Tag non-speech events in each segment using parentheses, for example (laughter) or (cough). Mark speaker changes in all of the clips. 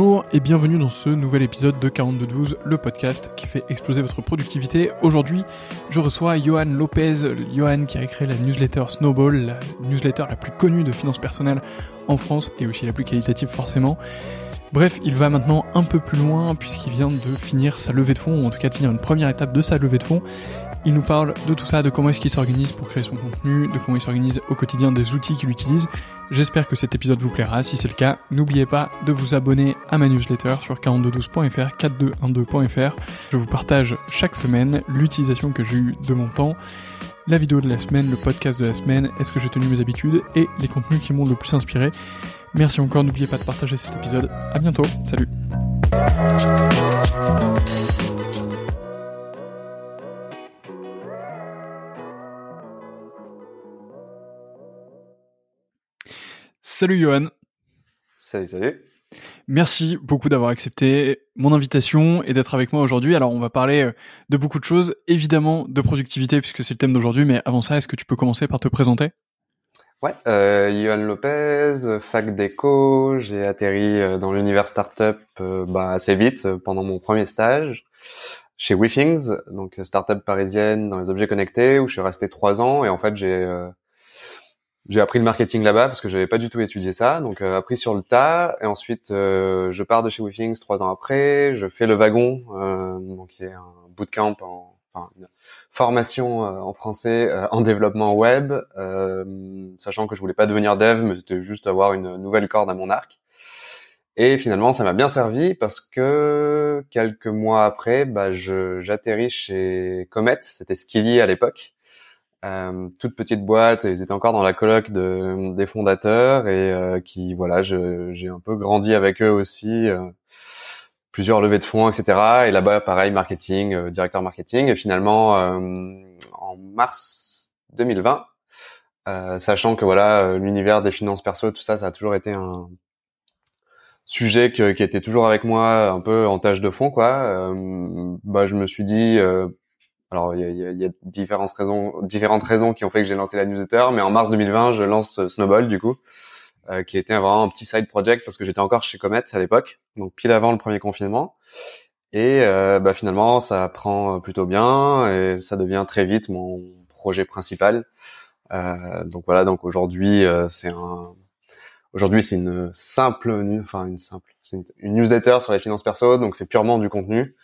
Speaker 1: Bonjour et bienvenue dans ce nouvel épisode de 4212, le podcast qui fait exploser votre productivité. Aujourd'hui, je reçois Johan Lopez, Johan qui a créé la newsletter Snowball, la newsletter la plus connue de finances personnelles en France et aussi la plus qualitative forcément. Bref, il va maintenant un peu plus loin puisqu'il vient de finir sa levée de fonds, ou en tout cas de finir une première étape de sa levée de fonds. Il nous parle de tout ça, de comment est-ce qu'il s'organise pour créer son contenu, de comment il s'organise au quotidien des outils qu'il utilise. J'espère que cet épisode vous plaira. Si c'est le cas, n'oubliez pas de vous abonner à ma newsletter sur 4212.fr, 4212.fr. Je vous partage chaque semaine l'utilisation que j'ai eue de mon temps, la vidéo de la semaine, le podcast de la semaine, est-ce que j'ai tenu mes habitudes et les contenus qui m'ont le plus inspiré. Merci encore, n'oubliez pas de partager cet épisode. À bientôt, salut. Salut Johan.
Speaker 2: Salut, salut.
Speaker 1: Merci beaucoup d'avoir accepté mon invitation et d'être avec moi aujourd'hui. Alors on va parler euh, de beaucoup de choses, évidemment de productivité puisque c'est le thème d'aujourd'hui, mais avant ça, est-ce que tu peux commencer par te présenter?
Speaker 2: Ouais, euh, Johan Lopez, fac d'éco, j'ai atterri euh, dans l'univers startup euh, bah, assez vite euh, pendant mon premier stage chez WeThings, donc startup parisienne dans les objets connectés où je suis resté trois ans et en fait j'ai j'ai appris le marketing là-bas parce que j'avais pas du tout étudié ça, donc euh, appris sur le tas. Et ensuite, euh, je pars de chez WeThings trois ans après. Je fais le wagon, euh, donc qui est un bootcamp, en, enfin une formation euh, en français euh, en développement web, sachant que je voulais pas devenir dev, mais c'était juste avoir une nouvelle corde à mon arc. Et finalement, ça m'a bien servi parce que quelques mois après, bah, j'atterris chez Comet, c'était Skilly à l'époque. Euh, toute petite boîte, ils étaient encore dans la coloc de, des fondateurs et euh, qui voilà, j'ai un peu grandi avec eux aussi, euh, plusieurs levées de fonds, etc. Et là-bas, pareil, marketing, euh, directeur marketing. Et finalement, en mars 2020, sachant que voilà, l'univers des finances perso, tout ça, ça a toujours été un sujet qui était toujours avec moi, un peu en tâche de fond, quoi. bah, je me suis dit alors il y a, y a, différentes raisons, différentes raisons qui ont fait que j'ai lancé la newsletter, mais en mars 2020, je lance Snowball du coup, euh, qui était vraiment un petit side project parce que j'étais encore chez Comet à l'époque, donc pile avant le premier confinement. Et euh, bah, finalement, ça prend plutôt bien et ça devient très vite mon projet principal. Euh, donc voilà, donc aujourd'hui euh, c'est un, aujourd'hui c'est une simple, enfin une simple, c'est une newsletter sur les finances perso, donc c'est purement du contenu.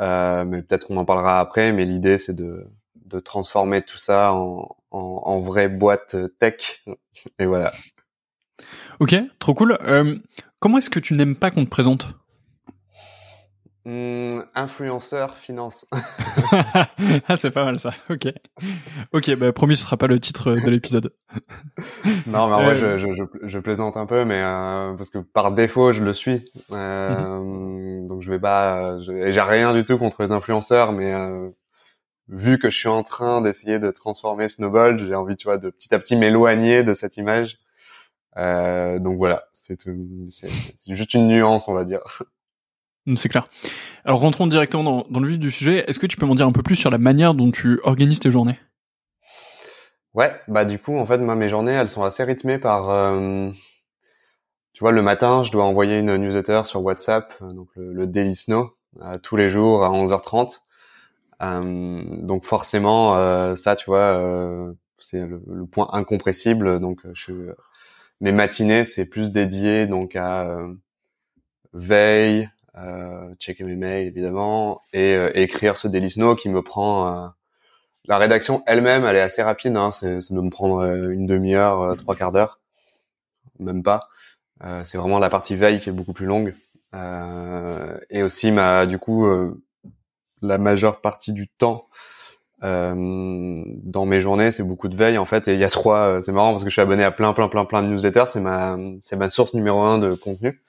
Speaker 2: Euh, mais peut-être qu'on en parlera après. Mais l'idée, c'est de, de transformer tout ça en, en, vraie boîte tech. Et voilà.
Speaker 1: Ok, trop cool. Euh, comment est-ce que tu n'aimes pas qu'on te présente?
Speaker 2: Mmh, influenceur finance. (laughs)
Speaker 1: ah, c'est pas mal ça. Ok. Ok, bah promis, ce sera pas le titre de l'épisode. (laughs)
Speaker 2: non, mais en vrai, je, je, je, plaisante un peu, mais euh, parce que par défaut, je le suis. Euh, mm-hmm. Donc, je vais pas. J'ai rien du tout contre les influenceurs, mais euh, vu que je suis en train d'essayer de transformer Snowball, j'ai envie, tu vois, de petit à petit m'éloigner de cette image. Euh, donc voilà, c'est juste une nuance, on va dire. (laughs)
Speaker 1: Mm, c'est clair. Alors rentrons directement dans, le vif du sujet. Est-ce que tu peux m'en dire un peu plus sur la manière dont tu organises tes journées?
Speaker 2: Ouais, bah du coup en fait moi mes journées elles sont assez rythmées par euh, tu vois le matin je dois envoyer une newsletter sur WhatsApp euh, donc le, Daily Snow euh, tous les jours à 11h30. Euh, donc forcément ça tu vois c'est le, point incompressible donc mes matinées c'est plus dédié donc à veille, euh, checker mes mails évidemment et, euh, écrire ce Daily Snow qui me prend euh, la rédaction elle-même elle est assez rapide hein, c'est de me prendre une demi-heure trois quarts d'heure même pas c'est vraiment la partie veille qui est beaucoup plus longue et aussi ma du coup la majeure partie du temps euh, dans mes journées, c'est beaucoup de veille en fait. Et il y a trois. c'est marrant parce que je suis abonné à plein, plein, plein, plein de newsletters. C'est ma, c'est ma source numéro un de contenu.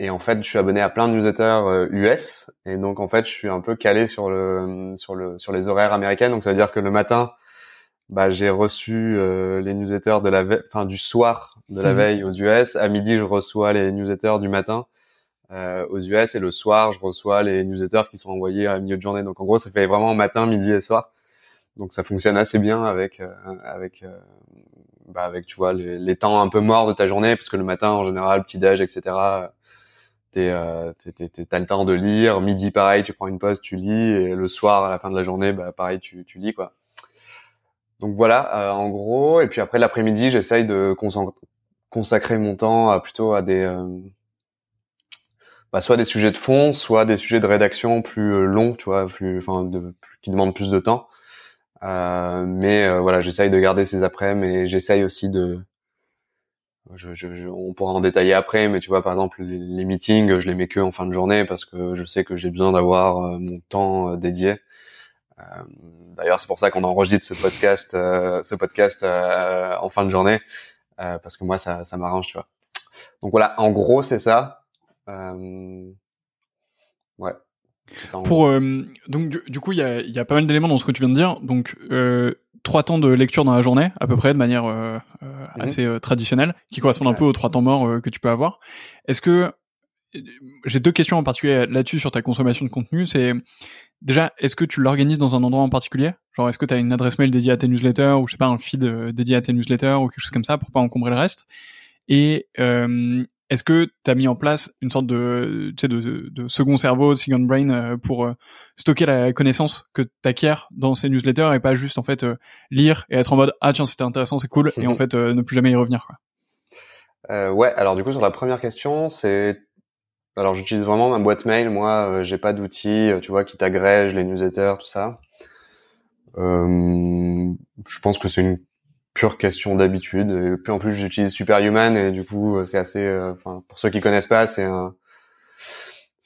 Speaker 2: Euh, et en fait, je suis abonné à plein de newsletters US, euh, et donc en fait, je suis un peu calé sur le sur le sur les horaires américains. Donc ça veut dire que le matin, bah j'ai reçu euh, les newsletters de la enfin du soir de la mhm. veille aux US. À midi, je reçois les newsletters du matin euh, aux US, et le soir, je reçois les newsletters qui sont envoyés à milieu de journée. Donc en gros, ça fait vraiment matin, midi et soir. Donc ça fonctionne assez bien avec euh, avec bah, avec tu vois les, les, temps un peu morts de ta journée, parce que le matin en général petit déj, etc. T'es, euh, t'as le temps de lire. Midi pareil, tu prends une pause, tu lis, et le soir à la fin de la journée, bah pareil, tu, tu lis quoi. Donc voilà, euh, en gros. Et puis après l'après-midi, j'essaye de consacrer mon temps à plutôt à des euh, bah, soit des sujets de fond, soit des sujets de rédaction plus euh, longs, tu vois, plus, enfin, de, qui demandent plus de temps. Euh, mais euh, voilà, j'essaye de garder ces après, mais j'essaye aussi de, je, je, on pourra en détailler après, mais tu vois, par exemple, les, meetings, je les mets que en fin de journée parce que je sais que j'ai besoin d'avoir mon temps dédié. D'ailleurs, c'est pour ça qu'on enregistre ce podcast, ce podcast en fin de journée, parce que moi, ça, ça m'arrange, tu vois. Donc voilà, en gros, c'est ça. Euh, ouais.
Speaker 1: Pour euh, donc du, coup il y a, y a pas mal d'éléments dans ce que tu viens de dire donc euh, trois temps de lecture dans la journée à peu près de manière euh, euh mhm. assez traditionnelle qui correspondent un peu aux trois temps morts que tu peux avoir. Est-ce que j'ai deux questions en particulier là-dessus sur ta consommation de contenu. C'est déjà est-ce que tu l'organises dans un endroit en particulier? Genre est-ce que tu as une adresse mail dédiée à tes newsletters ou je sais pas un feed dédié à tes newsletters ou quelque chose comme ça pour pas encombrer le reste? Et euh, est-ce que tu as mis en place une sorte de, tu sais, de, de, second cerveau, second brain, euh, pour euh, stocker la connaissance que tu acquiers dans ces newsletters et pas juste en fait euh, lire et être en mode ah tiens c'était intéressant, c'est cool et en fait ne plus jamais y revenir quoi?
Speaker 2: Euh, ouais, alors du coup sur la première question, c'est alors j'utilise vraiment ma boîte mail. Moi, j'ai pas d'outils, tu vois, qui t'agrègent les newsletters, tout ça. je pense que c'est une pure question d'habitude. Et puis en plus, j'utilise Superhuman et du coup, euh, c'est assez. Euh, enfin, pour ceux qui connaissent pas, c'est un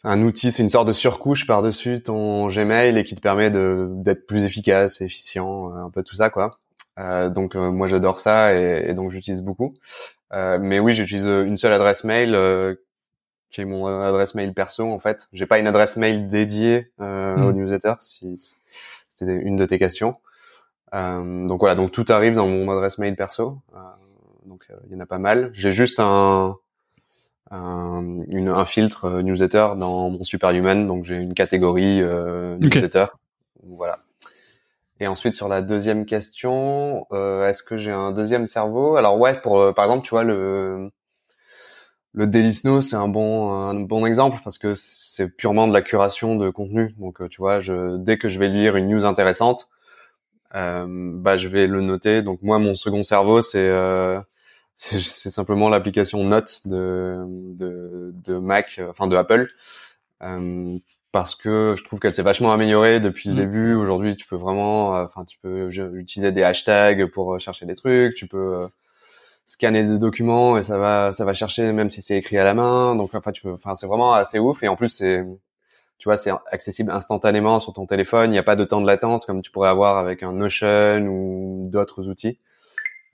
Speaker 2: c'est un outil, c'est une sorte de surcouche par-dessus ton Gmail et qui te permet de d'être plus efficace, efficient, euh, un peu tout ça quoi. Euh, donc moi j'adore ça et, et donc j'utilise beaucoup. Euh, mais oui, j'utilise une seule adresse mail qui est mon adresse mail perso en fait. J'ai pas une adresse mail dédiée mmh. au newsletter si c'était une de tes questions. Euh, donc voilà, donc tout arrive dans mon adresse mail perso. Euh, donc euh, il y en a pas mal. J'ai juste un un, une, un filtre newsletter dans mon Superhuman, donc j'ai une catégorie newsletter. Voilà. Et ensuite sur la deuxième question, euh, est-ce que j'ai un deuxième cerveau? Alors ouais, pour par exemple, tu vois le le Daily Snow, c'est un bon un bon exemple parce que c'est purement de la curation de contenu. Donc tu vois, je, dès que je vais lire une news intéressante, bah je vais le noter. Donc moi, mon second cerveau, c'est euh, (laughs) c'est simplement l'application Note de, de, de Mac, enfin de Apple, euh, parce que je trouve qu'elle s'est vachement améliorée depuis le mmh. début. Aujourd'hui, tu peux vraiment, enfin, tu peux utiliser des hashtags pour chercher des trucs, tu peux scanner des documents et ça va, ça va chercher même si c'est écrit à la main. Donc, enfin, tu peux, enfin, c'est vraiment assez ouf. Et en plus, c'est tu vois, c'est accessible instantanément sur ton téléphone. Il n'y a pas de temps de latence comme tu pourrais avoir avec un Notion ou d'autres outils.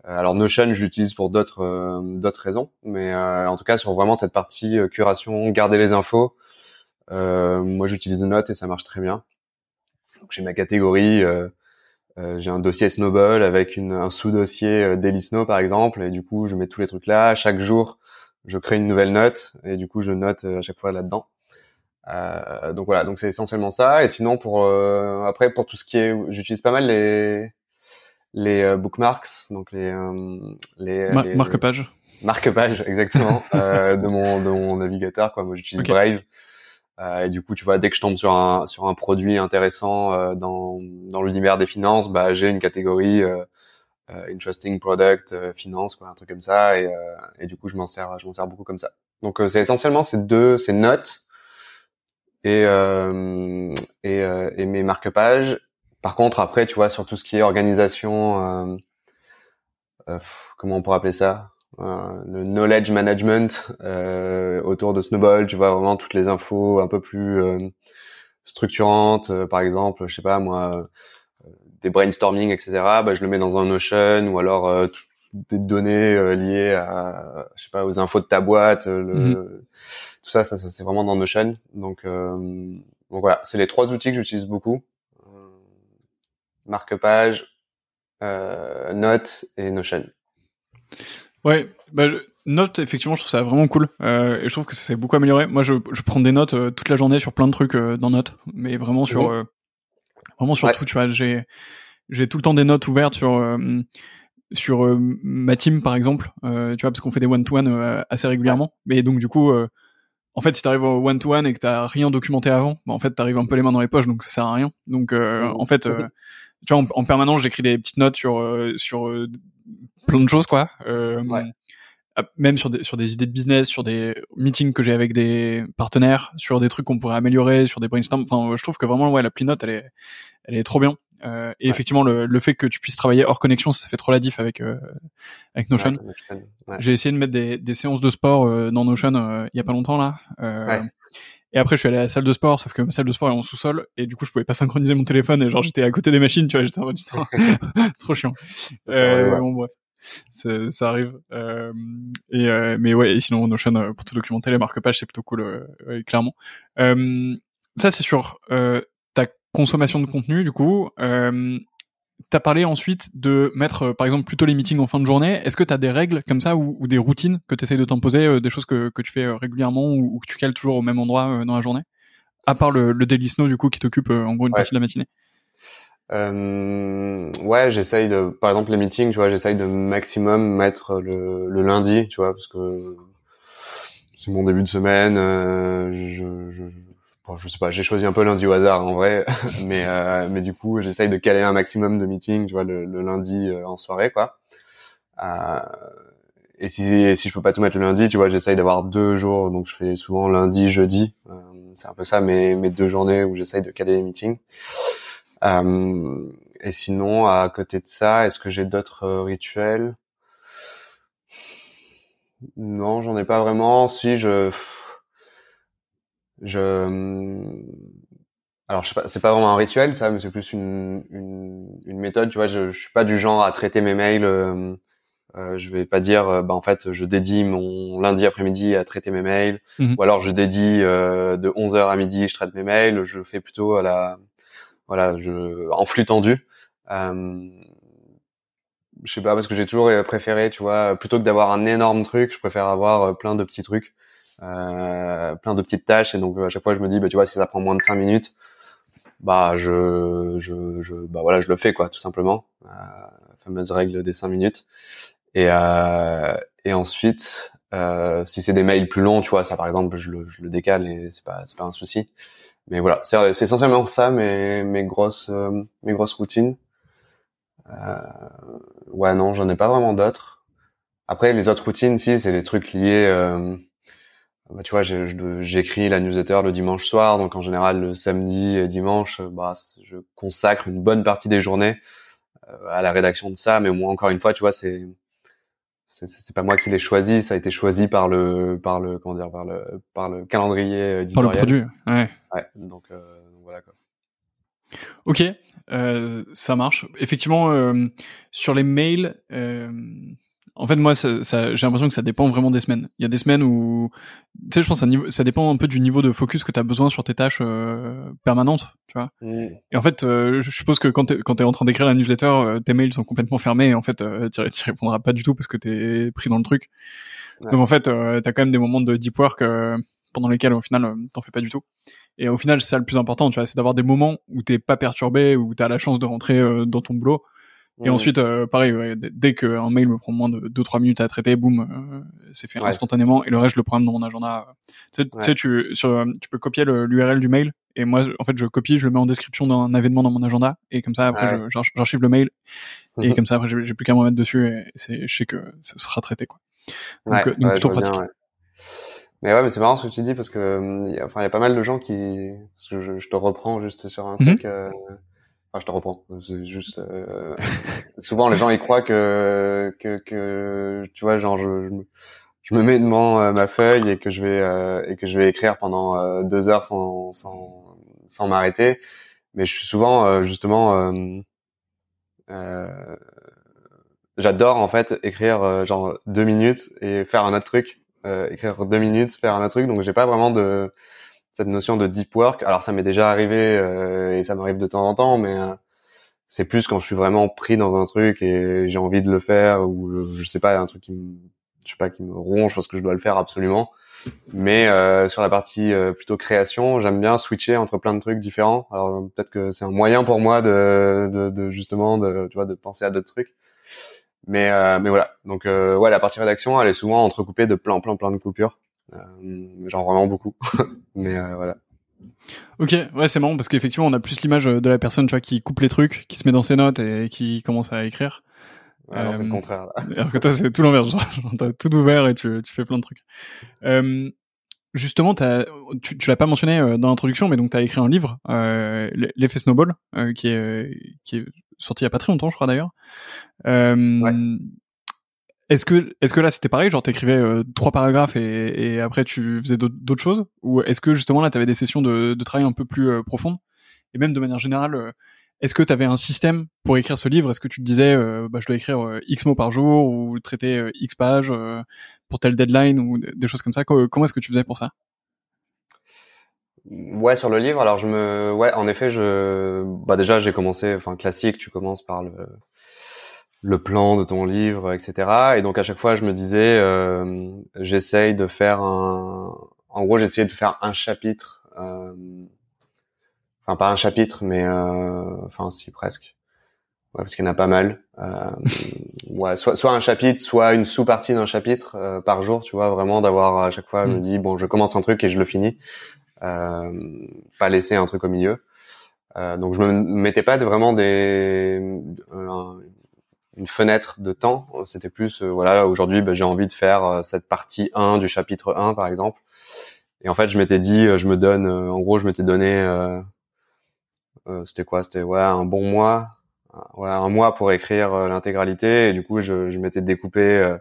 Speaker 2: Euh, alors Notion, je l'utilise pour d'autres euh, d'autres raisons, mais euh, en tout cas sur vraiment cette partie curation, garder les infos. moi, j'utilise Note et ça marche très bien. J'ai ma catégorie. j'ai un dossier Snowball avec une, un sous-dossier Daily Snow par exemple, et du coup je mets tous les trucs là. Chaque jour, je crée une nouvelle note et du coup je note à chaque fois là-dedans. Euh, donc voilà, donc c'est essentiellement ça. Et sinon pour euh, après pour tout ce qui est, j'utilise pas mal les les euh, bookmarks, donc les les,
Speaker 1: marque-pages.
Speaker 2: Marque-pages, (laughs) exactement, (laughs) de mon de mon navigateur quoi. Moi j'utilise Brave. et du coup, tu vois, dès que je tombe sur un sur un produit intéressant dans dans l'univers des finances, bah j'ai une catégorie interesting product finance quoi, un truc comme ça. Et et du coup, je m'en sers je m'en sers beaucoup comme ça. Donc c'est essentiellement ces deux ces notes et, euh, et, euh, et, mes marque-pages. Par contre, après, tu vois, sur tout ce qui est organisation, euh, euh comment on pourrait appeler ça Le knowledge management autour de Snowball, tu vois, vraiment toutes les infos un peu plus structurantes. par exemple, je sais pas moi, des brainstorming, etc. Bah, je le mets dans un Notion ou alors des données liées à, je sais pas, aux infos de ta boîte. Le, mmh tout ça, ça, c'est vraiment dans Notion. Donc, euh, donc voilà, c'est les trois outils que j'utilise beaucoup. Euh, marque-page, euh, Note et Notion.
Speaker 1: Ouais, bah, Note, effectivement, je trouve ça vraiment cool. Euh, et je trouve que ça s'est beaucoup amélioré. Moi, je, je prends des notes euh, toute la journée sur plein de trucs euh, dans Note, mais vraiment sur, mhm. vraiment sur tout. Tu vois, j'ai j'ai tout le temps des notes ouvertes sur sur euh, ma team par exemple, euh, tu vois, parce qu'on fait des one-to-one assez régulièrement. Mais donc du coup, en fait, si t'arrives au one-to-one et que t'as rien documenté avant, bah, en fait, t'arrives un peu les mains dans les poches, donc ça sert à rien. Donc en fait, tu vois, en, permanence, j'écris des petites notes sur sur plein de choses, quoi. Même sur des sur des idées de business, sur des meetings que j'ai avec des partenaires, sur des trucs qu'on pourrait améliorer, sur des brainstorms. Enfin, je trouve que vraiment, ouais, la note elle est elle est trop bien. Euh, et effectivement, le, le, fait que tu puisses travailler hors connexion, ça fait trop la diff avec euh, avec Notion. J'ai essayé de mettre des, des séances de sport euh, dans Notion euh, il y a pas longtemps là. Et après, je suis allé à la salle de sport, sauf que ma salle de sport est en sous-sol, et du coup, je pouvais pas synchroniser mon téléphone, et genre, j'étais à côté des machines, tu vois, j'étais en mode, (laughs) (laughs) trop chiant. Euh, bon, bref. Ça arrive. Euh, et, mais ouais, et sinon, Notion, pour tout documenter, les marque-pages, c'est plutôt cool, clairement. ça, c'est sur consommation de contenu, du coup. Euh, T'as parlé ensuite de mettre, euh, par exemple, plutôt les meetings en fin de journée. Est-ce que tu as des règles comme ça ou, des routines que tu essayes de t'imposer, euh, des choses que, que tu fais euh, régulièrement ou, que tu cales toujours au même endroit dans la journée? À part le, le Daily Snow, du coup, qui t'occupe en gros une partie de la matinée.
Speaker 2: Euh, ouais, j'essaye de, par exemple, les meetings, tu vois, j'essaye de maximum mettre le, le lundi, tu vois, parce que c'est mon début de semaine. je, je, bon, je sais pas, j'ai choisi un peu lundi au hasard en vrai, (laughs) mais euh, mais du coup j'essaye de caler un maximum de meetings, tu vois, le, lundi euh, en soirée quoi. Euh, et si si je peux pas tout mettre le lundi, tu vois, j'essaye d'avoir deux jours, donc je fais souvent lundi, jeudi. Euh, c'est un peu ça mes mes deux journées où j'essaye de caler les meetings. Euh, et sinon à côté de ça, est-ce que j'ai d'autres rituels? Non, j'en ai pas vraiment. Si je je alors je sais pas c'est pas vraiment un rituel ça mais c'est plus une, une, une méthode tu vois. Je, je suis pas du genre à traiter mes mails euh, euh je vais pas dire euh, bah en fait je dédie mon lundi après-midi à traiter mes mails. Mhm. ou alors je dédie euh, de 11h à midi je traite mes mails. Je fais plutôt à la voilà je en flux tendu. Euh, je sais pas parce que j'ai toujours préféré tu vois plutôt que d'avoir un énorme truc je préfère avoir plein de petits trucs euh, plein de petites tâches et donc à chaque fois je me dis bah tu vois si ça prend moins de 5 minutes bah je je je bah voilà je le fais quoi tout simplement. Euh, fameuse règle des 5 minutes. Et euh, et ensuite euh, si c'est des mails plus longs tu vois ça par exemple je le je le décale et c'est pas c'est pas un souci. Mais voilà c'est essentiellement ça mes mes grosses euh, mes grosses routines. Euh, ouais non j'en ai pas vraiment d'autres. Après les autres routines si c'est les trucs liés euh, bah, tu vois, j'écris la newsletter le dimanche soir, donc en général le samedi et dimanche, bah, je consacre une bonne partie des journées euh, à la rédaction de ça. Mais moi, encore une fois, tu vois, c'est c'est pas moi qui l'ai choisi, ça a été choisi par le par le comment dire par le par le calendrier éditorial.
Speaker 1: Par le produit, ouais.
Speaker 2: Ouais, donc, euh, donc voilà quoi.
Speaker 1: Ok, euh, ça marche. Effectivement, euh, sur les mails, euh, en fait, moi, ça, ça, j'ai l'impression que ça dépend vraiment des semaines. Il y a des semaines où, tu sais, je pense que ça, ça dépend un peu du niveau de focus que tu as besoin sur tes tâches euh, permanentes, tu vois. Mm. Et en fait, euh, je suppose que quand tu es en train d'écrire la newsletter, euh, tes mails sont complètement fermés. Et en fait, tu répondras pas du tout parce que tu es pris dans le truc. Donc en fait, tu as quand même des moments de deep work pendant lesquels, au final, t'en fais pas du tout. Et au final, c'est ça le plus important, tu vois, c'est d'avoir des moments où t'es pas perturbé, où t'as la chance de rentrer dans ton boulot et ensuite, euh, pareil, ouais, dès qu'un mail me prend moins de 2-3 minutes à traiter, boum, euh, c'est fait instantanément. Et le reste, je le programme dans mon agenda. Tu sais, tu, sur, tu peux copier l'URL du mail. Et moi, en fait, je copie, je le mets en description d'un événement dans mon agenda. Et comme ça, après, j'archive le mail. Et comme ça, après, j'ai plus qu'à me mettre dessus. Et je sais que ça sera traité, quoi. Donc, euh, donc plutôt pratique.
Speaker 2: mais ouais, mais c'est marrant ce que tu dis parce que, enfin, il y a pas mal de gens qui, parce que je, je te reprends juste sur un mhm. truc. Ah, je te reprends. C'est juste. Euh... (laughs) souvent, les gens ils croient que que, que tu vois, genre je, je, me mets devant euh, ma feuille et que je vais euh, et que je vais écrire pendant euh, deux heures sans sans sans m'arrêter. Mais je suis souvent justement. J'adore en fait écrire genre deux minutes et faire un autre truc. écrire deux minutes, faire un autre truc. Donc j'ai pas vraiment de cette notion de deep work. Alors ça m'est déjà arrivé euh, et ça m'arrive de temps en temps, mais euh, c'est plus quand je suis vraiment pris dans un truc et j'ai envie de le faire ou je, sais pas un truc qui me, je sais pas qui me ronge parce que je dois le faire absolument. Mais euh, sur la partie plutôt création, j'aime bien switcher entre plein de trucs différents. Alors peut-être que c'est un moyen pour moi de, de, de, justement de tu vois de penser à d'autres trucs. Mais mais voilà. Donc ouais, la partie rédaction, elle est souvent entrecoupée de plein plein plein de coupures. Genre vraiment beaucoup. (laughs) mais voilà.
Speaker 1: Ok, ouais, c'est marrant parce qu'effectivement, on a plus l'image de la personne, tu vois, qui coupe les trucs, qui se met dans ses notes et qui commence à écrire.
Speaker 2: Ouais, c'est le contraire. Là.
Speaker 1: Alors que toi, c'est tout l'inverse. (laughs) Genre, t'as tout ouvert et tu, tu fais plein de trucs. Euh, justement, as, tu, tu l'as pas mentionné euh, dans l'introduction, mais donc tu as écrit un livre, euh, l'effet Snowball, euh, qui est qui est sorti il y a pas très longtemps, je crois d'ailleurs. Euh, ouais. Est-ce que est-ce que là c'était pareil, genre t'écrivais euh, trois paragraphes et, et, après tu faisais d'autres choses, ou est-ce que justement là t'avais des sessions de, de travail un peu plus profondes? Et même de manière générale est-ce que tu avais un système pour écrire ce livre? Est-ce que tu te disais, euh, bah, je dois écrire euh, X mots par jour ou traiter euh, X pages pour telle deadline ou des choses comme ça? Comment est-ce que tu faisais pour ça?
Speaker 2: Ouais, sur le livre, alors je me, ouais, en effet, je, bah déjà j'ai commencé, enfin classique, tu commences par le le plan de ton livre, etc. Et donc à chaque fois, je me disais, j'essaye de faire un, en gros, j'essayais de faire un chapitre enfin pas un chapitre, mais euh, enfin si presque. Ouais, parce qu'il y en a pas mal. Euh, (laughs) ouais, soit, soit un chapitre, soit une sous-partie d'un chapitre euh, par jour, tu vois, vraiment d'avoir à chaque fois, je me mm. dis bon, je commence un truc et je le finis, euh, pas laisser un truc au milieu. Euh, donc je me mettais pas vraiment des une fenêtre de temps. C'était plus voilà, aujourd'hui, bah, j'ai envie de faire cette partie 1 du chapitre 1 par exemple. Et en fait, je m'étais dit, je me donne, en gros, je m'étais donné euh, c'était quoi? C'était ouais un bon mois, ouais un mois pour écrire euh, l'intégralité. Et du coup, je, je m'étais découpé. Euh,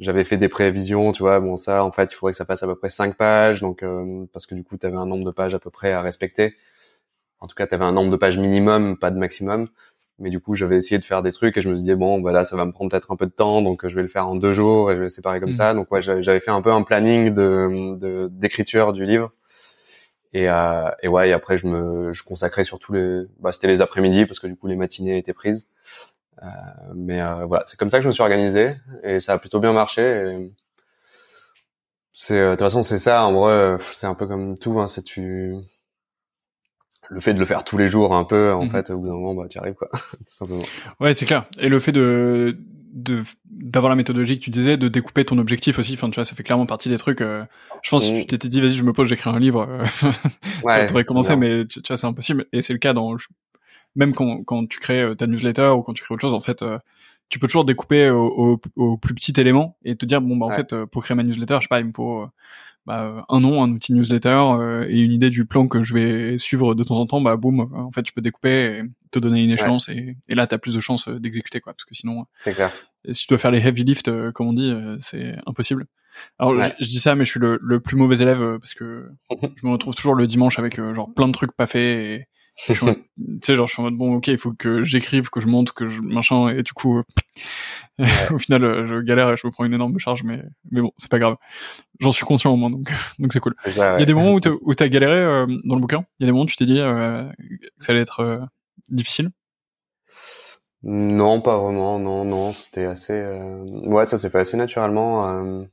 Speaker 2: j'avais fait des prévisions, tu vois. Bon, ça, en fait, il faudrait que ça fasse à peu près cinq pages, donc parce que du coup, tu avais un nombre de pages à peu près à respecter. En tout cas, tu avais un nombre de pages minimum, pas de maximum. Mais du coup, j'avais essayé de faire des trucs et je me disais bon, bah là, ça va me prendre peut-être un peu de temps, donc je vais le faire en deux jours et je vais le séparer comme mmh. ça. Donc ouais, j'avais fait un peu un planning de d'écriture du livre et, euh, et ouais, et après je me je consacrais sur tous les, bah c'était les après-midi parce que du coup les matinées étaient prises. Euh, mais euh, voilà, c'est comme ça que je me suis organisé et ça a plutôt bien marché. C'est euh, de toute façon c'est ça en vrai, c'est un peu comme tout. Hein, c'est tu le fait de le faire tous les jours un peu en mmh fait au bout d'un moment bah tu arrives quoi (laughs) tout simplement.
Speaker 1: Ouais, c'est clair. Et le fait de de d'avoir la méthodologie que tu disais, de découper ton objectif aussi. Enfin, tu vois, ça fait clairement partie des trucs. Euh, je pense que si tu t'étais dit, vas-y, je me pose, j'écris un livre, euh, (laughs) ouais, t'aurais commencé, mais tu, vois, c'est impossible. Et c'est le cas dans même quand quand tu crées euh, ta newsletter ou quand tu crées autre chose, en fait, tu peux toujours découper au, au, plus petit élément et te dire, bon, bah en fait, pour créer ma newsletter, je sais pas, il me faut bah, un nom, un outil newsletter euh, et une idée du plan que je vais suivre de temps en temps, bah boum, en fait tu peux découper et te donner une échéance et, et, là tu as plus de chances euh, d'exécuter quoi, parce que sinon,
Speaker 2: c'est clair.
Speaker 1: si tu dois faire les heavy lift euh, comme on dit, c'est impossible. Alors je, dis ça, mais je suis le, le plus mauvais élève parce que (laughs) je me retrouve toujours le dimanche avec genre plein de trucs pas faits et (laughs) tu sais genre je suis en mode bon ok il faut que j'écrive que je monte que je machin et du coup (laughs) au final euh, je galère et je me prends une énorme charge mais mais bon c'est pas grave. J'en suis conscient au moins donc (laughs) donc c'est cool. Il y a des moments où t'as galéré euh, dans le bouquin? Il y a des moments où tu t'es dit euh, que ça allait être difficile?
Speaker 2: Non pas vraiment non non c'était assez ouais ça s'est fait assez naturellement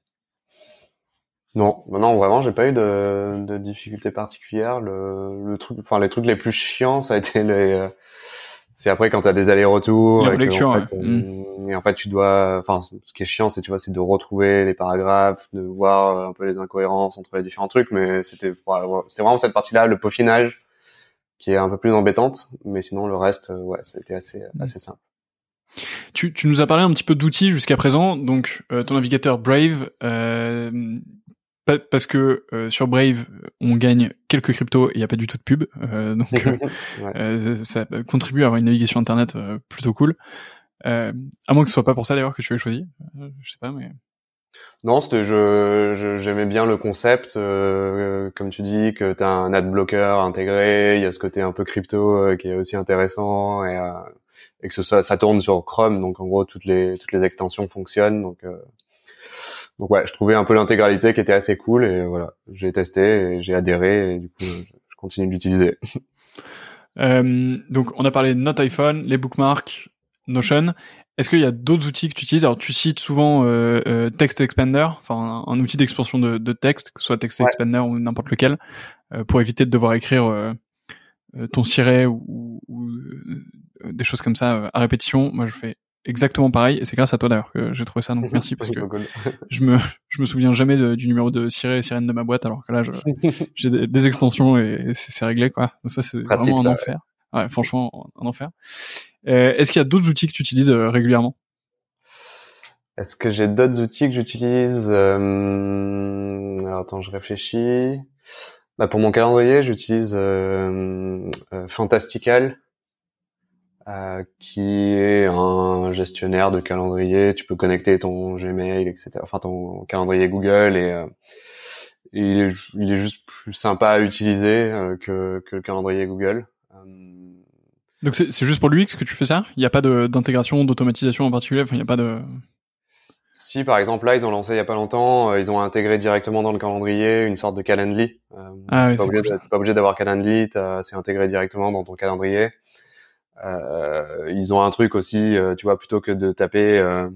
Speaker 2: non, bah non, vraiment, j'ai pas eu de, de difficultés particulières. Le, le truc, enfin, les trucs les plus chiants, ça a été les. Euh, c'est après quand t'as des allers-retours et,
Speaker 1: lecture,
Speaker 2: en fait, mm. et en fait tu dois. Enfin, ce qui est chiant, c'est tu vois, c'est de retrouver les paragraphes, de voir euh, un peu les incohérences entre les différents trucs. Mais c'était, c'était vraiment cette partie-là, le peaufinage, qui est un peu plus embêtante. Mais sinon, le reste, euh, ouais, c'était assez, mm. assez simple.
Speaker 1: Tu, tu, nous as parlé un petit peu d'outils jusqu'à présent, donc ton navigateur Brave, euh, parce que euh, sur Brave on gagne quelques cryptos et il n'y a pas du tout de pub euh, (laughs) donc euh, (laughs) ça contribue à avoir une navigation internet plutôt cool. À moins que ce soit pas pour ça d'ailleurs que tu aies choisi. Je sais pas mais
Speaker 2: non c'était je j'aimais bien le concept comme tu dis que tu as un ad blocker intégré il y a ce côté un peu crypto qui est aussi intéressant et, et que ce soit ça tourne sur Chrome donc en gros toutes les toutes les extensions fonctionnent donc donc ouais, je trouvais un peu l'intégralité qui était assez cool et voilà, j'ai testé j'ai adhéré et du coup je continue de l'utiliser. (laughs)
Speaker 1: Euh, donc on a parlé de Note iPhone, les bookmarks, Notion. Est-ce qu'il y a d'autres outils que tu utilises? Alors tu cites souvent euh, euh, Text Expander, enfin un, outil d'expansion de, de, texte, que ce soit Text Expander ou n'importe lequel, euh, pour éviter de devoir écrire euh, ton siret ou, ou des choses comme ça à répétition. Moi je fais exactement pareil et c'est grâce à toi d'ailleurs que j'ai trouvé ça donc (laughs) merci parce que je me je me souviens jamais du numéro de Sirène et Sirène de ma boîte alors que là (laughs) j'ai des, extensions et c'est réglé quoi. Ça c'est vraiment un enfer. ouais. franchement un enfer. Euh, est-ce qu'il y a d'autres outils que tu utilises euh, régulièrement?
Speaker 2: Est-ce que j'ai d'autres outils que j'utilise euh... alors attends je réfléchis. Bah, pour mon calendrier j'utilise euh, euh, Fantastical euh, qui est un gestionnaire de calendrier. Tu peux connecter ton Gmail, etc. Enfin ton calendrier Google et euh, il, est, il, est, juste plus sympa à utiliser euh, que, que le calendrier Google.
Speaker 1: Donc c'est juste pour l'UX que tu fais ça? Il n'y a pas d'intégration, d'automatisation en particulier? Enfin, il n'y a pas de...
Speaker 2: Si par exemple là ils ont lancé il y a pas longtemps, ils ont intégré directement dans le calendrier une sorte de Calendly.
Speaker 1: ah oui,
Speaker 2: pas obligé d'avoir Calendly, c'est intégré directement dans ton calendrier. Euh, ils ont un truc aussi, euh, tu vois, plutôt que de taper euh,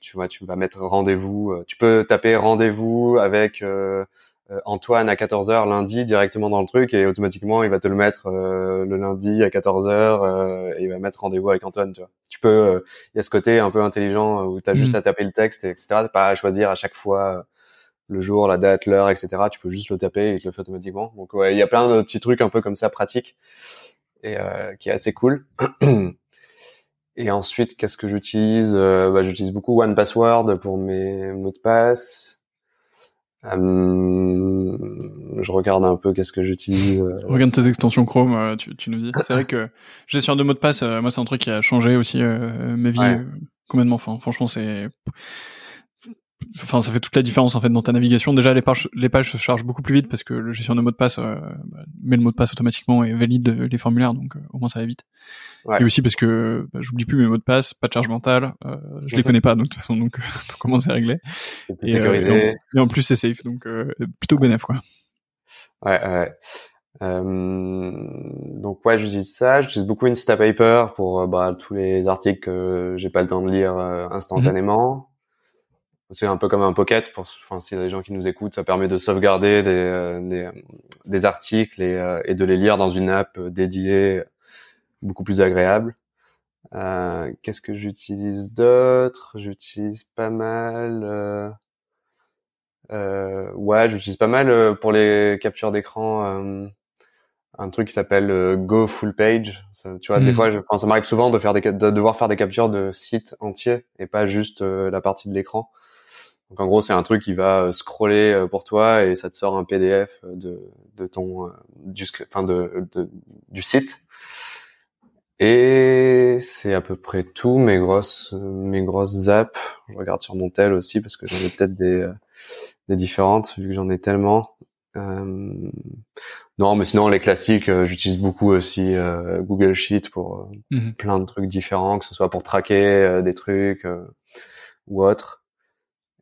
Speaker 2: tu vois, tu vas mettre rendez-vous. Tu peux taper rendez-vous avec Antoine à 14h lundi directement dans le truc et automatiquement il va te le mettre le lundi à 14h et il va mettre rendez-vous avec Antoine. Tu vois. Tu peux, il y a ce côté un peu intelligent où tu as juste mmh. à taper le texte, etc. T'as pas à choisir à chaque fois le jour, la date, l'heure, etc. Tu peux juste le taper et il te le fait automatiquement. Donc ouais, il y a plein de petits trucs un peu comme ça pratiques et euh, qui est assez cool. (clears throat) et ensuite, qu'est-ce que j'utilise euh, bah, J'utilise beaucoup One Password pour mes mots de passe. Euh, je regarde un peu qu'est-ce que j'utilise.
Speaker 1: Regarde tes extensions Chrome, tu, tu nous dis. C'est vrai que gestion de mots de passe, moi c'est un truc qui a changé aussi mes vies complètement. Enfin, franchement, c'est enfin ça fait toute la différence en fait dans ta navigation. Déjà les pages les pages se chargent beaucoup plus vite parce que le gestion de mot de passe euh, bah, met le mot de passe automatiquement et valide les formulaires donc euh, au moins ça va vite. Et aussi parce que bah, j'oublie plus mes mots de passe pas de charge mentale euh, je les connais pas donc de toute façon donc, (laughs) comment c'est réglé?
Speaker 2: Et, sécurisé.
Speaker 1: et, en, plus c'est safe donc plutôt bénéf quoi.
Speaker 2: Ouais ouais donc ouais j'utilise ça. J'utilise beaucoup Instapaper pour bah, tous les articles que j'ai pas le temps de lire instantanément c'est un peu comme un pocket pour enfin s'il y a des gens qui nous écoutent ça permet de sauvegarder des euh, des, des, articles et, euh, et, de les lire dans une app dédiée beaucoup plus agréable euh, qu'est-ce que j'utilise d'autre? J'utilise pas mal euh, euh ouais j'utilise pas mal pour les captures d'écran un truc qui s'appelle Go Full Page. tu vois, des hmm. fois, je, ça m'arrive souvent de faire des, de devoir faire des captures de sites entiers et pas juste la partie de l'écran. Donc en gros, c'est un truc qui va euh, scroller euh, pour toi et ça te sort un PDF de, de ton euh, du enfin de, de, du site. Et c'est à peu près tout mes grosses mes grosses apps. Je regarde sur mon tel aussi parce que j'en ai peut-être des des différentes vu que j'en ai tellement. Euh... Non, mais sinon les classiques, j'utilise beaucoup aussi Google Sheet pour mmh plein de trucs différents, que ce soit pour traquer des trucs ou autre.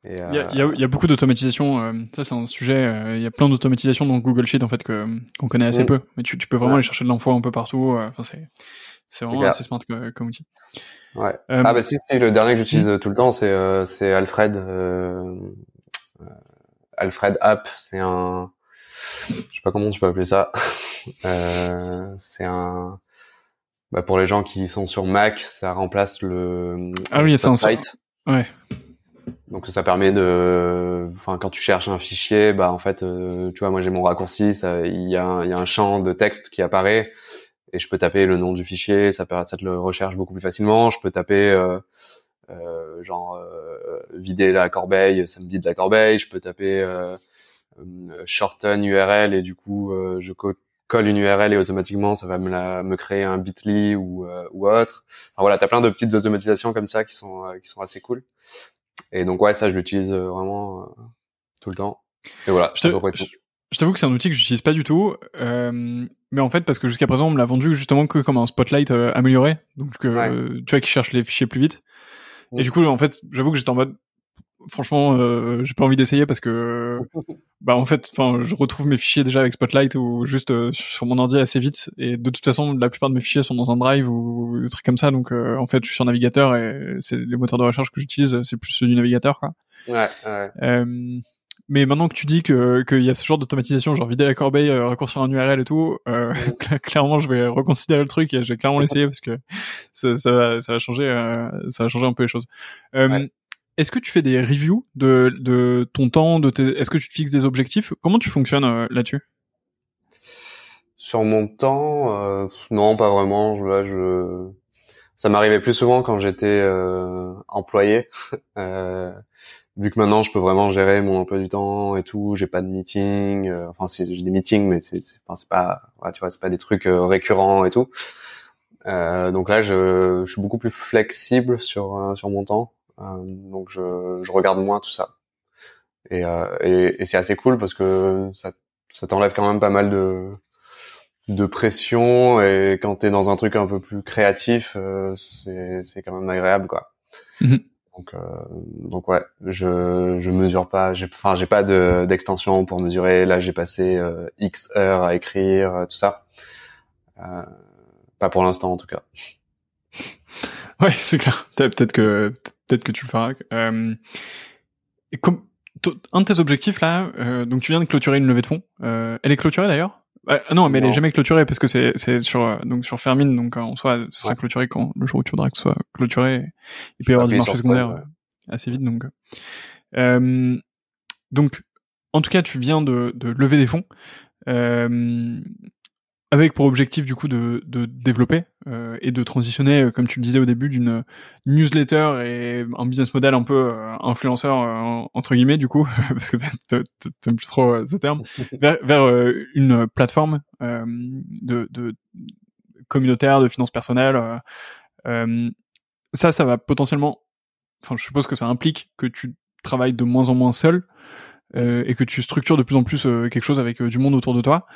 Speaker 1: Il y, a, y, a, y, a, beaucoup d'automatisation. Euh, ça, c'est un sujet. Euh, il y a plein d'automatisation dans Google Sheet en fait que qu'on connaît assez mm. peu. Mais tu, tu peux vraiment aller chercher de l'info un peu partout. Euh, enfin, c'est c'est vraiment assez smart comme, outil.
Speaker 2: Ouais. ah bah si, si, le dernier que j'utilise tout le temps, c'est c'est Alfred. Alfred App, c'est un. Je sais pas comment tu peux appeler ça. (laughs) c'est un. Bah, pour les gens qui sont sur Mac, ça remplace le.
Speaker 1: Ah oui, c'est un site. Ouais.
Speaker 2: Donc ça permet de, quand tu cherches un fichier, bah en fait, euh, tu vois, moi j'ai mon raccourci, il y, a un, champ de texte qui apparaît et je peux taper le nom du fichier, ça, ça te le recherche beaucoup plus facilement. Je peux taper euh, euh, genre euh, vider la corbeille, ça me vide la corbeille. Je peux taper euh, shorten URL et du coup je colle une URL et automatiquement ça va me, créer un Bitly ou, ou autre. Enfin voilà, t'as plein de petites automatisations comme ça qui sont qui sont assez cool. Et donc ouais, ça je l'utilise euh, vraiment euh, tout le temps. Et voilà.
Speaker 1: Je t'avoue que c'est un outil que j'utilise pas du tout, euh, mais en fait parce que jusqu'à présent on me l'a vendu justement que comme un spotlight amélioré, donc tu vois qui cherche les fichiers plus vite. Et du coup en fait j'avoue que j'étais en mode franchement, euh, j'ai pas envie d'essayer parce que, (laughs) bah en fait, enfin, je retrouve mes fichiers déjà avec Spotlight ou juste euh, sur mon ordi assez vite. Et de toute façon, la plupart de mes fichiers sont dans un drive ou des trucs comme ça. Donc, euh, en fait, je suis sur navigateur et c'est les moteurs de recherche que j'utilise, c'est plus ceux du navigateur, quoi.
Speaker 2: Ouais. ouais. Euh,
Speaker 1: mais maintenant que tu dis que qu'il y a ce genre d'automatisation, genre vider la corbeille, euh, raccourcir un URL et tout, euh, (laughs) clairement je vais reconsidérer le truc et je vais clairement (laughs) l'essayer parce que ça, ça, va, ça va changer, ça va changer un peu les choses. Est-ce que tu fais des reviews de, de ton temps, de tes... est-ce que tu te fixes des objectifs? Comment tu fonctionnes euh, là-dessus?
Speaker 2: Sur mon temps, non, pas vraiment. Là, je ça m'arrivait plus souvent quand j'étais employé. (laughs) vu que maintenant je peux vraiment gérer mon emploi du temps et tout, j'ai pas de meeting, euh, enfin j'ai des meetings mais c'est c'est pas tu vois, c'est pas des trucs euh, récurrents et tout. Euh, donc là je, je, suis beaucoup plus flexible sur euh, sur mon temps. Donc je, je regarde moins tout ça. Et et, et c'est assez cool parce que ça ça t'enlève quand même pas mal de de pression et quand t'es dans un truc un peu plus créatif, c'est c'est quand même agréable quoi. Mm-hmm. Donc, euh, donc ouais, je je mesure pas, j'ai enfin j'ai pas de d'extension pour mesurer. Là, j'ai passé euh, X heures à écrire, euh, tout ça. Euh, pas pour l'instant en tout cas. (laughs)
Speaker 1: Ouais, (laughs) c'est clair. Peut-être que peut-être que tu le feras. Euh, et comme un de tes objectifs là, euh, donc tu viens de clôturer une levée de fonds. Euh, elle est clôturée d'ailleurs? Ah non, mais elle est jamais clôturée parce que c'est c'est sur euh, donc sur Fermine donc en soi ce sera clôturé quand le jour où tu voudras que ce soit clôturé. Il peut y avoir du marché secondaire euh, assez vite donc. Euh, donc en tout cas tu viens de, de lever des fonds. Euh, avec pour objectif du coup de, de développer euh, et de transitionner, euh, comme tu le disais au début, d'une newsletter et un business model un peu euh, influenceur entre guillemets du coup, (laughs) parce que t'aimes plus trop ce terme, (laughs) vers, vers une plateforme de, de, communautaire de finances personnelles. ça, ça va potentiellement, enfin, je suppose que ça implique que tu travailles de moins en moins seul. et que tu structures de plus en plus quelque chose avec du monde autour de toi.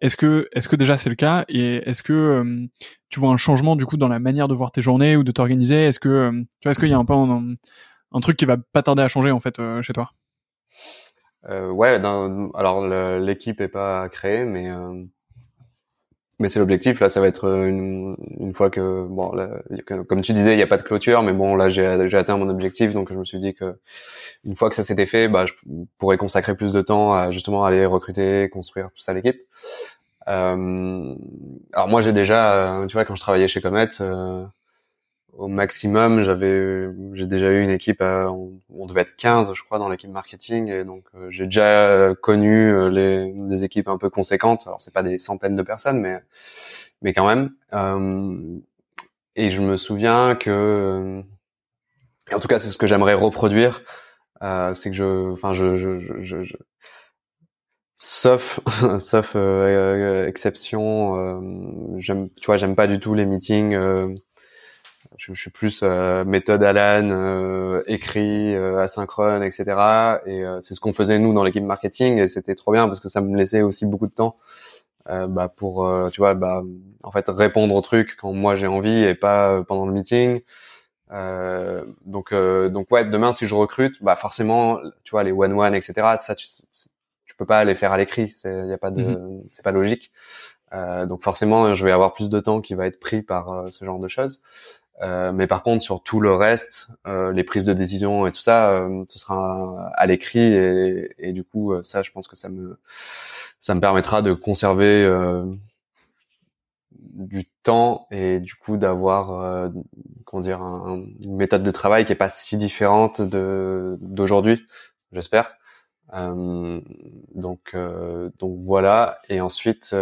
Speaker 1: Est-ce que, est-ce que déjà c'est le cas et est-ce que euh, tu vois un changement du coup dans la manière de voir tes journées ou de t'organiser? Est-ce que, euh, tu vois, est-ce qu'il y a un peu un, truc qui va pas tarder à changer en fait euh, chez toi?
Speaker 2: Ouais, alors l'équipe est pas créée, mais mais c'est l'objectif. Là, ça va être une, une fois que bon, comme tu disais, il n'y a pas de clôture, mais bon, là, j'ai atteint mon objectif, donc je me suis dit que une fois que ça s'était fait, bah, je pourrais consacrer plus de temps à justement aller recruter, construire tout ça l'équipe. Euh, alors moi, j'ai déjà, tu vois, quand je travaillais chez Comet, euh, au maximum, j'avais, j'ai déjà eu une équipe, on, devait être 15, je crois, dans l'équipe marketing, et donc euh, j'ai déjà connu euh, les, des équipes un peu conséquentes. Alors c'est pas des centaines de personnes, mais mais quand même. Euh, et je me souviens que, en tout cas, c'est ce que j'aimerais reproduire, c'est que je, enfin, je, je, je, je sauf (laughs) sauf exception j'aime tu vois j'aime pas du tout les meetings je, je, suis plus euh, méthode Alan, euh, écrit, euh, asynchrone, etc. Et c'est ce qu'on faisait nous dans l'équipe marketing et c'était trop bien parce que ça me laissait aussi beaucoup de temps bah, pour, tu vois, bah, en fait répondre aux trucs quand moi j'ai envie et pas pendant le meeting. donc, donc ouais, demain si je recrute, bah forcément, tu vois, les one one, etc. Ça, tu, tu peux pas les faire à l'écrit, c'est y a pas de, mm-hmm. c'est pas logique. donc forcément, je vais avoir plus de temps qui va être pris par ce genre de choses. Euh, mais par contre, sur tout le reste, euh, les prises de décision et tout ça, euh, ce sera à l'écrit et, et, du coup, ça, je pense que ça me ça me permettra de conserver du temps et du coup d'avoir comment dire une méthode de travail qui est pas si différente de d'aujourd'hui, j'espère. donc donc voilà et ensuite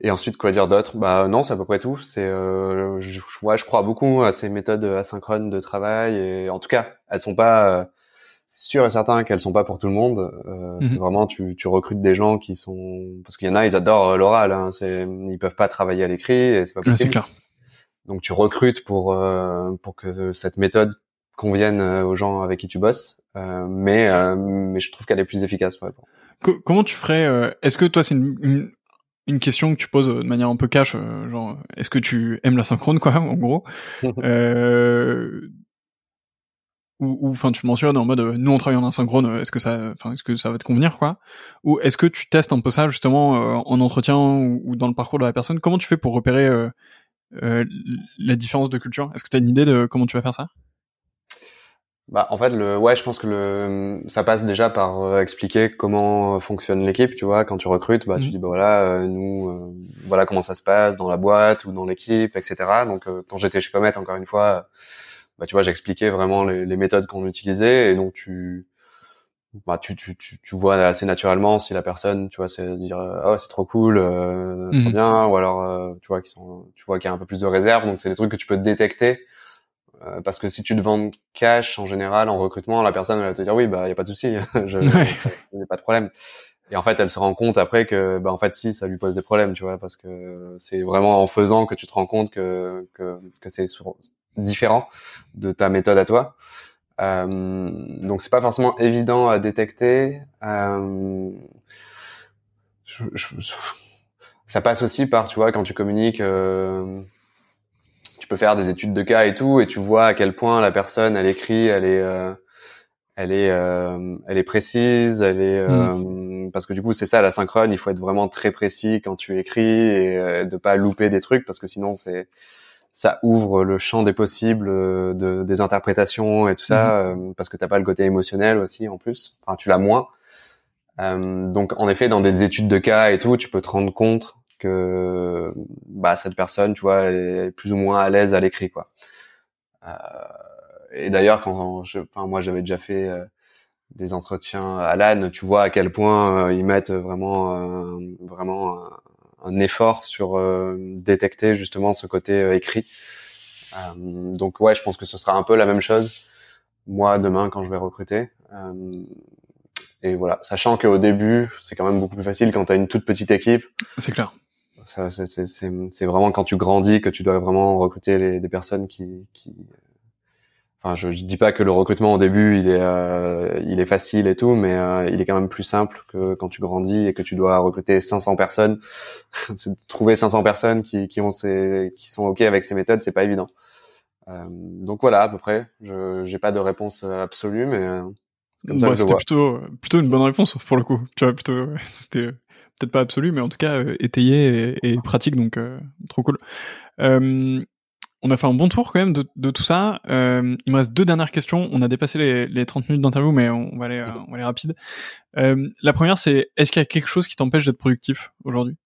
Speaker 2: et ensuite, quoi dire d'autre? Bah non, c'est à peu près tout. C'est, euh, je, je crois beaucoup à ces méthodes asynchrones de travail. Et en tout cas, elles sont pas euh, sûr et certain qu'elles sont pas pour tout le monde. Euh, C'est mhm. vraiment, tu, tu recrutes des gens qui sont, parce qu'il y en a, ils adorent l'oral. Hein, c'est, ils peuvent pas travailler à l'écrit et c'est pas possible. clair. Donc tu recrutes pour euh, pour que cette méthode convienne euh, aux gens avec qui tu bosses. Euh, mais mais je trouve qu'elle est plus efficace. Ouais.
Speaker 1: Comment tu ferais Est-ce que toi c'est une, une une question que tu poses de manière un peu cash, euh, genre est-ce que tu aimes la synchrone quoi, (laughs) en gros? (laughs) Euh, Ou enfin tu mentionnes en mode nous on travaille en asynchrone, est-ce que ça, enfin est-ce que ça va te convenir quoi? Ou est-ce que tu testes un peu ça justement euh, en entretien ou, dans le parcours de la personne? Comment tu fais pour repérer euh, la différence de culture? Est-ce que tu as une idée de comment tu vas faire ça?
Speaker 2: Bah, en fait, le, ouais, je pense que le, ça passe déjà par euh, expliquer comment fonctionne l'équipe, tu vois. Quand tu recrutes, bah, tu
Speaker 1: Mhm.
Speaker 2: dis, bah voilà, euh, nous, euh, voilà comment ça se passe dans la boîte ou dans l'équipe, etc. Donc, euh, quand j'étais chez Comet, encore une fois, bah, tu vois, j'expliquais vraiment les, les méthodes qu'on utilisait et donc tu, bah, tu, tu, tu, tu vois assez naturellement si la personne, tu vois, c'est dire, oh, c'est trop cool, euh, trop
Speaker 1: Mhm.
Speaker 2: bien, ou alors, euh, tu vois, qui sont, tu vois qu'il y a un peu plus de réserve. Donc, c'est des trucs que tu peux détecter euh, parce que si tu te vends cash en général en recrutement, la personne elle va te dire oui bah y a pas de souci, (laughs) je a pas de problème. Et en fait, elle se rend compte après que bah en fait si ça lui pose des problèmes, tu vois, parce que c'est vraiment en faisant que tu te rends compte que que, que c'est différent de ta méthode à toi. Euh, donc c'est pas forcément évident à détecter. Euh, je- je- ça passe aussi par tu vois quand tu communiques. euh, tu peux faire des études de cas et tout, et tu vois à quel point la personne, elle écrit, elle est, euh, elle est, euh, elle est précise, elle est, euh, parce que du coup c'est ça la synchrone, il faut être vraiment très précis quand tu écris et euh, de pas louper des trucs parce que sinon c'est, ça ouvre le champ des possibles euh, de, des interprétations et tout ça, euh, parce que t'as pas le côté émotionnel aussi en plus, enfin tu l'as moins. Euh, donc en effet dans des études de cas et tout, tu peux te rendre compte que bah cette personne, tu vois, est plus ou moins à l'aise à l'écrit, quoi. Euh, et d'ailleurs, quand je, enfin moi j'avais déjà fait euh, des entretiens à l'âne, tu vois à quel point euh, ils mettent vraiment, euh, vraiment un, effort sur euh, détecter justement ce côté écrit. Donc ouais, je pense que ce sera un peu la même chose moi demain quand je vais recruter. Euh, et voilà, sachant qu'au début, c'est quand même beaucoup plus facile quand tu as une toute petite équipe.
Speaker 1: C'est clair.
Speaker 2: Ça, c'est, c'est, c'est, c'est vraiment quand tu grandis que tu dois vraiment recruter les, des personnes qui, qui... Enfin, je, je dis pas que le recrutement au début il est, euh, il est facile et tout, mais euh, il est quand même plus simple que quand tu grandis et que tu dois recruter 500 personnes. (laughs) c'est de trouver 500 personnes qui, qui ont ces, qui sont ok avec ces méthodes, c'est pas évident. Euh, donc voilà, à peu près. Je, j'ai pas de réponse absolue, mais euh, comme ça
Speaker 1: Bah,
Speaker 2: que je le
Speaker 1: c'était
Speaker 2: vois.
Speaker 1: plutôt, plutôt une bonne réponse pour le coup. Tu vois, plutôt, (laughs) c'était euh, peut-être pas absolu, mais en tout cas euh, étayé et, et pratique, donc euh, trop cool. Euh, on a fait un bon tour quand même de, de tout ça. Euh, il me reste deux dernières questions. On a dépassé les, les 30 minutes d'interview, mais on, va aller, on va aller rapide. Euh, la première, c'est est-ce qu'il y a quelque chose qui t'empêche d'être productif aujourd'hui?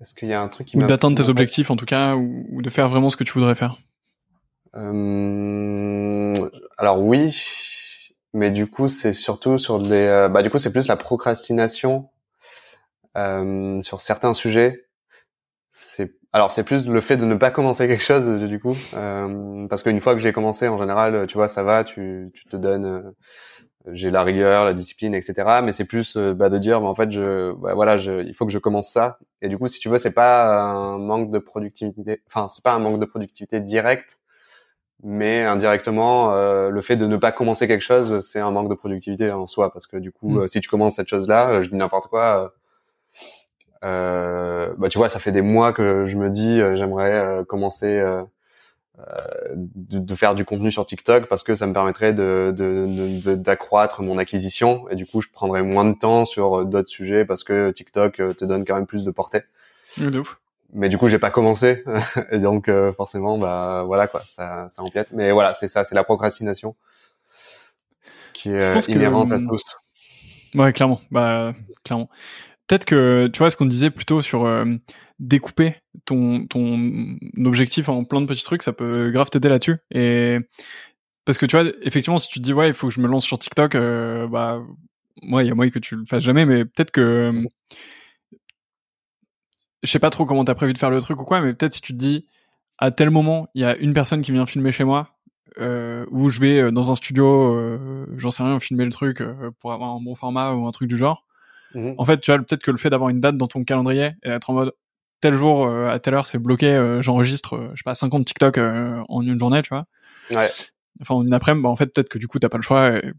Speaker 2: Est-ce qu'il y a un truc qui
Speaker 1: ou d'atteindre tes objectifs en tout cas, ou, ou de faire vraiment ce que tu voudrais faire?
Speaker 2: Euh, alors oui, mais du coup c'est surtout sur les, euh, bah du coup c'est plus la procrastination euh, sur certains sujets. C'est alors c'est plus le fait de ne pas commencer quelque chose du coup, euh, parce qu'une fois que j'ai commencé en général, tu vois ça va, tu tu te donnes, euh, j'ai la rigueur, la discipline, etc. Mais c'est plus euh, bah, de dire, bah, en fait je, bah, voilà, je, il faut que je commence ça. Et du coup si tu veux c'est pas un manque de productivité, enfin c'est pas un manque de productivité direct mais indirectement, euh, le fait de ne pas commencer quelque chose, c'est un manque de productivité en soi, parce que du coup,
Speaker 1: Mm.
Speaker 2: euh, si tu commences cette chose-là, euh, je dis n'importe quoi, euh, euh, bah tu vois, ça fait des mois que je me dis, j'aimerais commencer euh, euh, de, de faire du contenu sur TikTok parce que ça me permettrait de de- de- de- d'accroître mon acquisition et du coup, je prendrais moins de temps sur d'autres sujets parce que TikTok te donne quand même plus de portée
Speaker 1: De ouf.
Speaker 2: Mais du coup j'ai pas commencé (laughs) et donc euh, forcément bah voilà quoi ça ça empiète mais voilà c'est ça c'est la procrastination qui est euh,
Speaker 1: pense que,
Speaker 2: inhérente à tous
Speaker 1: Ouais, clairement. Bah, clairement. Peut-être que, tu vois, ce qu'on disait plutôt sur euh, découper ton, ton objectif en plein de petits trucs, ça peut grave t'aider là-dessus. Et parce que tu vois, effectivement, si tu te dis, ouais, il faut que je me lance sur TikTok, euh, bah, moi, il y a moyen que tu le fasses jamais, mais peut-être que, euh, je sais pas trop comment t'as prévu de faire le truc ou quoi, mais peut-être si tu te dis, à tel moment, il y a une personne qui vient filmer chez moi, euh, où je vais euh, dans un studio, euh, j'en sais rien, filmer le truc euh, pour avoir un bon format ou un truc du genre.
Speaker 2: Mhm.
Speaker 1: En fait, tu vois, peut-être que le fait d'avoir une date dans ton calendrier et d'être en mode tel jour euh, à telle heure c'est bloqué, euh, j'enregistre, je sais pas, 50 TikTok euh, en une journée, tu vois.
Speaker 2: ouais
Speaker 1: Enfin, en une après-midi, bah, en fait, peut-être que du coup, t'as pas le choix. Et,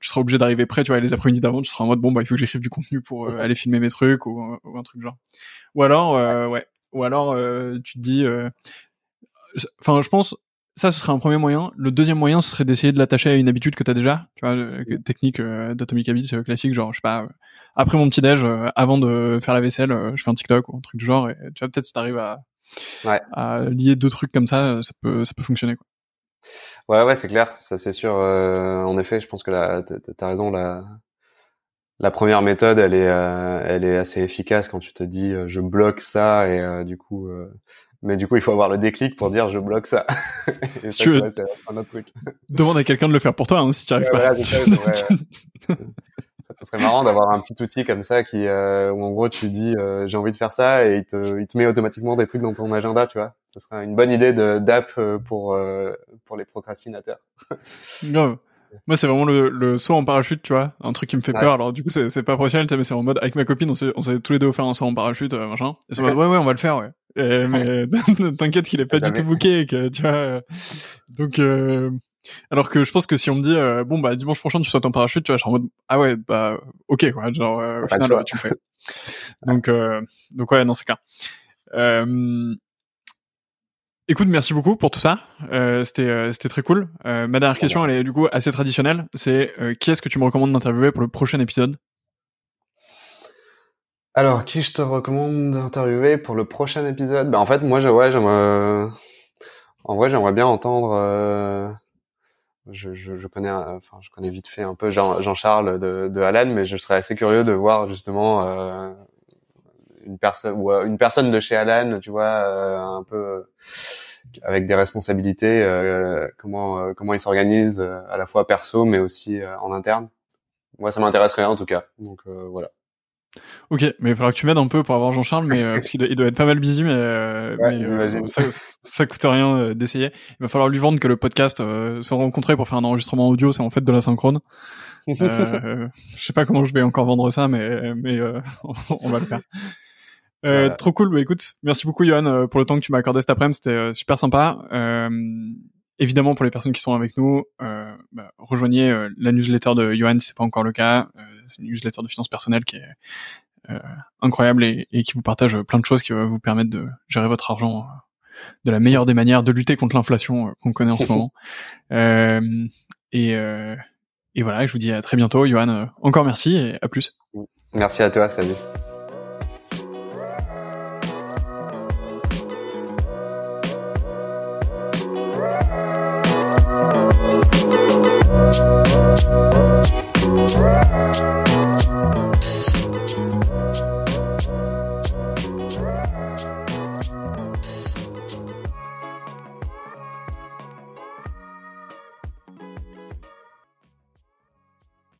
Speaker 1: tu seras obligé d'arriver près, tu vois, et les après-midi d'avant, tu seras en mode bon, bah, il faut que j'écrive du contenu pour euh, aller filmer mes trucs ou, ou un truc genre. Ou alors, euh, ouais. Ou alors, euh, tu te dis, euh, enfin, je pense, ça, ce serait un premier moyen. Le deuxième moyen, ce serait d'essayer de l'attacher à une habitude que t'as déjà, tu vois, euh, technique d'Atomic Habits classique, genre, je sais pas, après mon petit déj, avant de faire la vaisselle, je fais un TikTok ou un truc du genre, et tu vois, peut-être si t'arrives à,
Speaker 2: Ouais.
Speaker 1: à lier deux trucs comme ça, ça peut, ça peut fonctionner, quoi.
Speaker 2: Ouais, ouais, c'est clair, ça c'est sûr. Euh, en effet, je pense que la, t'as raison. La, la première méthode, elle est, euh, elle est assez efficace quand tu te dis, euh, je bloque ça et du coup, mais du coup, il faut avoir le déclic pour dire, je bloque ça. (laughs)
Speaker 1: et ça, tu veux, un autre truc. Demande à quelqu'un de le faire pour toi, hein, si tu arrives pas. (laughs)
Speaker 2: ça serait marrant d'avoir un petit outil comme ça qui, euh, où en gros tu dis euh, j'ai envie de faire ça et il te, il te met automatiquement des trucs dans ton agenda, tu vois. Ça serait une bonne idée d'app euh, pour euh, pour les procrastinateurs. (laughs)
Speaker 1: Moi, c'est vraiment le, le saut en parachute, tu vois, un truc qui me fait peur. Alors, du coup, c'est, pas professionnel, mais c'est en mode avec ma copine, on s'est, on s'est tous les deux faire un saut en parachute, machin. Et c'est (laughs) ouais, ouais, on va le faire, ouais. Et, mais (laughs) t'inquiète qu'il est pas du tout booké, que tu vois. Donc, euh, alors que je pense que si on me dit euh, bon bah dimanche prochain tu sautes en parachute, tu vois, je en mode ah ouais bah ok quoi, genre euh, au final tu le fais. (laughs) donc euh, donc ouais non c'est clair. Écoute, merci beaucoup pour tout ça. c'était c'était très cool. ma dernière question, elle est du coup assez traditionnelle. C'est qui est-ce que tu me recommandes d'interviewer pour le prochain épisode?
Speaker 2: Alors, qui je te recommande d'interviewer pour le prochain épisode? Ben en fait, moi, je, ouais, j'aimerais, en vrai, j'aimerais bien entendre je, je, je, connais, enfin, je connais vite fait un peu Jean, Jean-Charles de, de Alan, mais je serais assez curieux de voir justement euh, une personne ou euh, une personne de chez Alan, tu vois, euh, un peu euh, avec des responsabilités, comment comment il s'organise à la fois perso, mais aussi en interne. Moi, ça m'intéresserait en tout cas. Donc voilà.
Speaker 1: Ok, mais il va falloir que tu m'aides un peu pour avoir Jean-Charles, mais euh, (laughs) parce qu'il doit, il doit, être pas mal busy, mais, euh, mais euh, ça, ça coûte rien d'essayer. Il va falloir lui vendre que le podcast se rencontrer pour faire un enregistrement audio, c'est en fait de la synchrone. (laughs) je sais pas comment je vais encore vendre ça, mais mais (laughs) on va le faire. Trop cool. Bah, écoute, merci beaucoup Johan pour le temps que tu m'as accordé cet après-midi. C'était super sympa. évidemment, pour les personnes qui sont avec nous, bah, rejoignez la newsletter de Johan si c'est pas encore le cas une newsletter de finances personnelles qui est euh, incroyable et, qui vous partage plein de choses qui vont vous permettre de gérer votre argent euh, de la meilleure des manières, de lutter contre l'inflation euh, qu'on connaît en ce (laughs) moment. et, et voilà, je vous dis à très bientôt, Johan. encore merci et à plus.
Speaker 2: Merci à toi, salut.